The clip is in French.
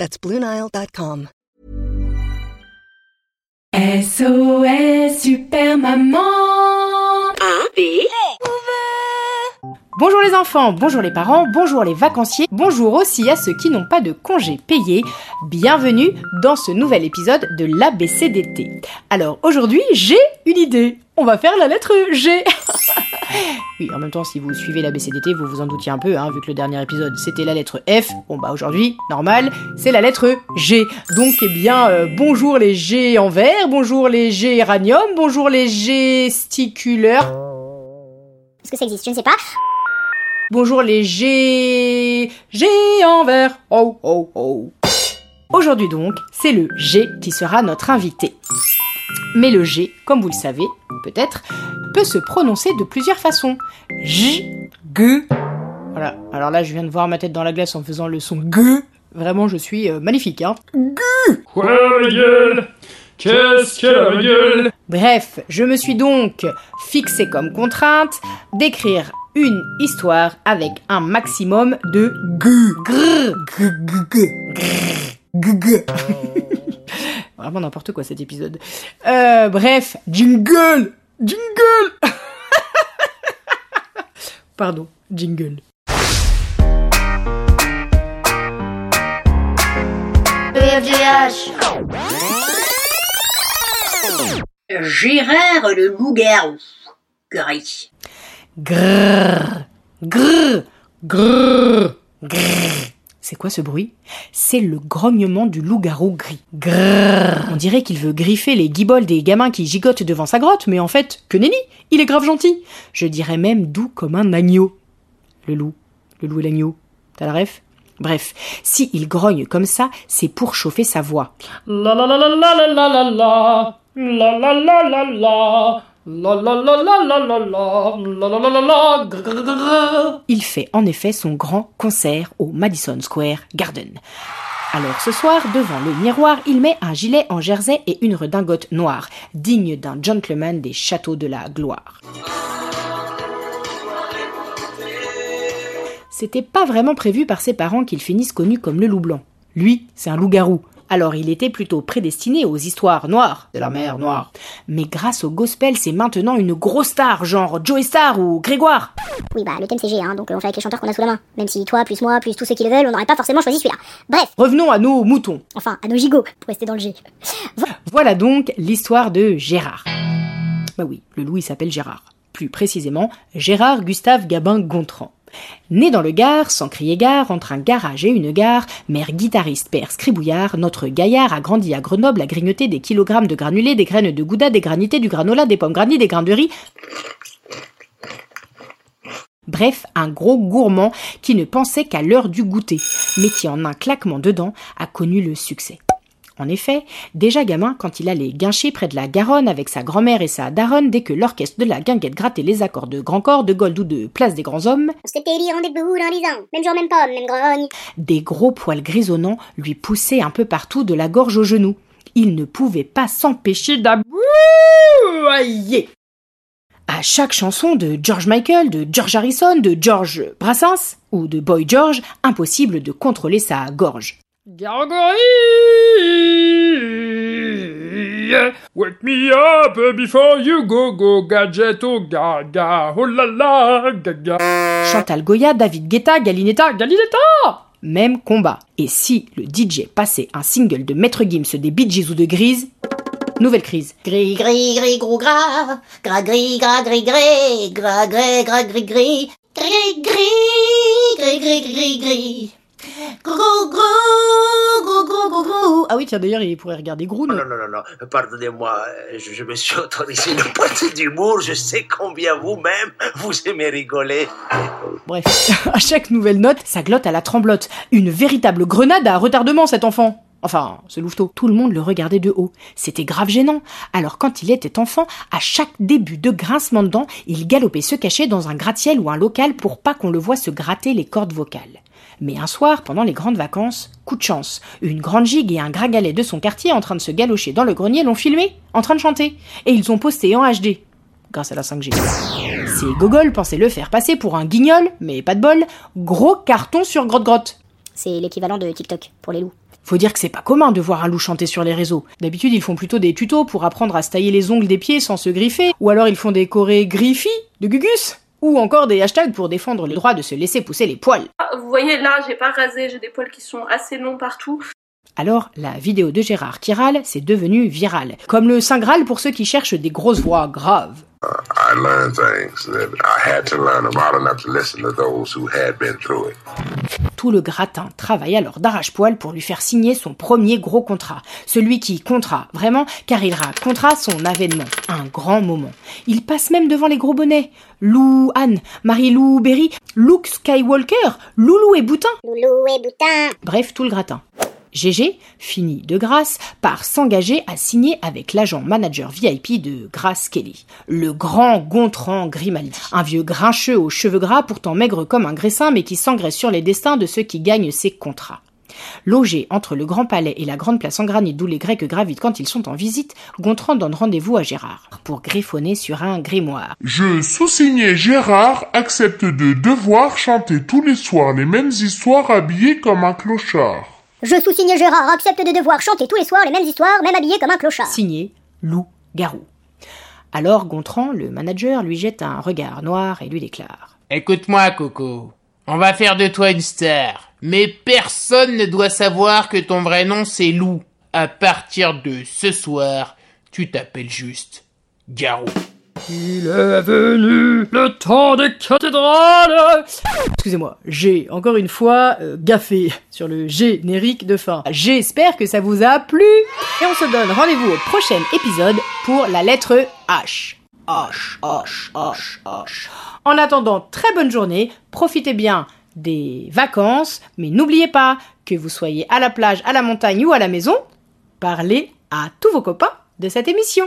That's BlueNile.com. SOS Super Maman Bonjour les enfants, bonjour les parents, bonjour les vacanciers, bonjour aussi à ceux qui n'ont pas de congés payés. Bienvenue dans ce nouvel épisode de l'ABCDT. Alors aujourd'hui, j'ai une idée. On va faire la lettre G. oui, en même temps, si vous suivez l'ABCDT, vous vous en doutiez un peu, hein, vu que le dernier épisode c'était la lettre F. Bon bah aujourd'hui, normal, c'est la lettre G. Donc eh bien, euh, bonjour les G en verre, bonjour les G éranium, bonjour les gesticulaires. Est-ce que ça existe? Je ne sais pas. Bonjour les G... G en vert. Oh, oh, oh. Aujourd'hui donc, c'est le G qui sera notre invité. Mais le G, comme vous le savez, peut-être, peut se prononcer de plusieurs façons. J, G. Voilà. Alors là, je viens de voir ma tête dans la glace en faisant le son G. Vraiment, je suis euh, magnifique, hein. Quoi la gueule? Qu'est-ce qu'elle a la gueule? Bref, je me suis donc fixé comme contrainte d'écrire une histoire avec un maximum de g. Grrr. G, g, g. G, g. Vraiment n'importe quoi cet épisode. Euh, bref, jingle Jingle Pardon, jingle. Gérard le loup-garou. Gris. Grrr, grrr, grrr, grrr. C'est quoi ce bruit? C'est le grognement du loup-garou gris. Grrr. On dirait qu'il veut griffer les guibolles des gamins qui gigotent devant sa grotte, mais en fait, que nenni, il est grave gentil. Je dirais même doux comme un agneau. Le loup, le loup et l'agneau. T'as la ref? Bref, si il grogne comme ça, c'est pour chauffer sa voix. Il fait en effet son grand concert au Madison Square Garden. Alors ce soir, devant le miroir, il met un gilet en jersey et une redingote noire, digne d'un gentleman des châteaux de la gloire. C'était pas vraiment prévu par ses parents qu'il finisse connu comme le loup blanc. Lui, c'est un loup-garou. Alors il était plutôt prédestiné aux histoires noires de la mer noire. Mais grâce au gospel, c'est maintenant une grosse star, genre Joey Star ou Grégoire. Oui, bah le thème c'est G, hein, donc euh, on fait avec les chanteurs qu'on a sous la main. Même si toi, plus moi, plus tous ceux qui le veulent, on n'aurait pas forcément choisi celui-là. Bref, Revenons à nos moutons. enfin, à nos gigots, pour rester dans le G. Voilà donc l'histoire de Gérard. Bah oui, le loup il s'appelle Gérard. Plus précisément, Gérard Gustave Gabin Gontran. Né dans le Gard, sans crier gare, entre un garage et une gare, mère guitariste, père scribouillard, notre gaillard a grandi à Grenoble à grignoter des kilogrammes de granulés, des graines de gouda, des granités, du granola, des pommes grandies, des grains de riz. Bref, un gros gourmand qui ne pensait qu'à l'heure du goûter, mais qui en un claquement de dents a connu le succès. En effet, déjà gamin, quand il allait guincher près de la Garonne avec sa grand-mère et sa daronne, dès que l'orchestre de la guinguette grattait les accords de Grand Corps, de Gold ou de Place des Grands Hommes, rendez-vous dans ans. Même jour, même pomme, même grogne. des gros poils grisonnants lui poussaient un peu partout de la gorge aux genoux. Il ne pouvait pas s'empêcher d'aboyer. À chaque chanson de George Michael, de George Harrison, de George Brassens ou de Boy George, impossible de contrôler sa gorge. Gargoyle Wake me up before you go go gadget oh gaga oh la la gaga Chantal Goya, David Guetta, Galinetta, Galinetta Même combat. Et si le DJ passait un single de Maître Gims des Bee Gees ou de Grise, nouvelle crise. Gris, gris, gris, gros gras. Gras, gris, gras, gris, gris. Gras, gris, gras, gris, gris. Gris, gris, gris, gris, gris, gris. Ah oui, tiens, d'ailleurs, il pourrait regarder Groon. Non, non, non, non, pardonnez-moi, je, je me suis autorisé une pointe d'humour, je sais combien vous-même, vous aimez rigoler. Bref, à chaque nouvelle note, ça glotte à la tremblote. Une véritable grenade à retardement, cet enfant. Enfin, ce louveteau, tout le monde le regardait de haut. C'était grave gênant. Alors quand il était enfant, à chaque début de grincement de dents, il galopait se cacher dans un gratte-ciel ou un local pour pas qu'on le voie se gratter les cordes vocales. Mais un soir, pendant les grandes vacances, coup de chance, une grande gigue et un gragalet de son quartier en train de se galocher dans le grenier l'ont filmé, en train de chanter. Et ils ont posté en HD. Grâce à la 5G. Ces gogoles pensaient le faire passer pour un guignol, mais pas de bol. Gros carton sur grotte-grotte. C'est l'équivalent de TikTok pour les loups. Faut dire que c'est pas commun de voir un loup chanter sur les réseaux. D'habitude, ils font plutôt des tutos pour apprendre à se tailler les ongles des pieds sans se griffer, ou alors ils font des chorés griffis de Gugus, ou encore des hashtags pour défendre le droit de se laisser pousser les poils. Vous voyez là, j'ai pas rasé, j'ai des poils qui sont assez longs partout. Alors, la vidéo de Gérard qui râle, c'est devenu virale. Comme le Saint Graal pour ceux qui cherchent des grosses voix graves. I learned things that I had to learn. Enough to listen to those who had been through it. Tout le gratin travaille alors d'arrache-poil pour lui faire signer son premier gros contrat. Celui qui comptera, vraiment, car il racontera son avènement. Un grand moment. Il passe même devant les gros bonnets. Lou Anne, Marie-Lou Berry, Luke Skywalker, Loulou et Boutin. Loulou et Boutin. Bref, tout le gratin. GG finit de grâce par s'engager à signer avec l'agent manager VIP de Grace Kelly, le grand Gontran Grimaldi, un vieux grincheux aux cheveux gras pourtant maigre comme un graissin mais qui s'engraisse sur les destins de ceux qui gagnent ses contrats. Logé entre le Grand Palais et la Grande Place en granit d'où les Grecs gravitent quand ils sont en visite, Gontran donne rendez-vous à Gérard pour griffonner sur un grimoire. Je, sous-signé Gérard, accepte de devoir chanter tous les soirs les mêmes histoires habillé comme un clochard. Je sous-signe Gérard, accepte de devoir chanter tous les soirs les mêmes histoires, même habillé comme un clochard. Signé Lou Garou. Alors Gontran, le manager, lui jette un regard noir et lui déclare Écoute-moi, Coco. On va faire de toi une star. Mais personne ne doit savoir que ton vrai nom c'est Lou. À partir de ce soir, tu t'appelles juste Garou. Il est venu le temps des cathédrales Excusez-moi, j'ai encore une fois euh, gaffé sur le générique de fin. J'espère que ça vous a plu et on se donne rendez-vous au prochain épisode pour la lettre H. H, H, H, H. En attendant, très bonne journée, profitez bien des vacances, mais n'oubliez pas que vous soyez à la plage, à la montagne ou à la maison, parlez à tous vos copains de cette émission.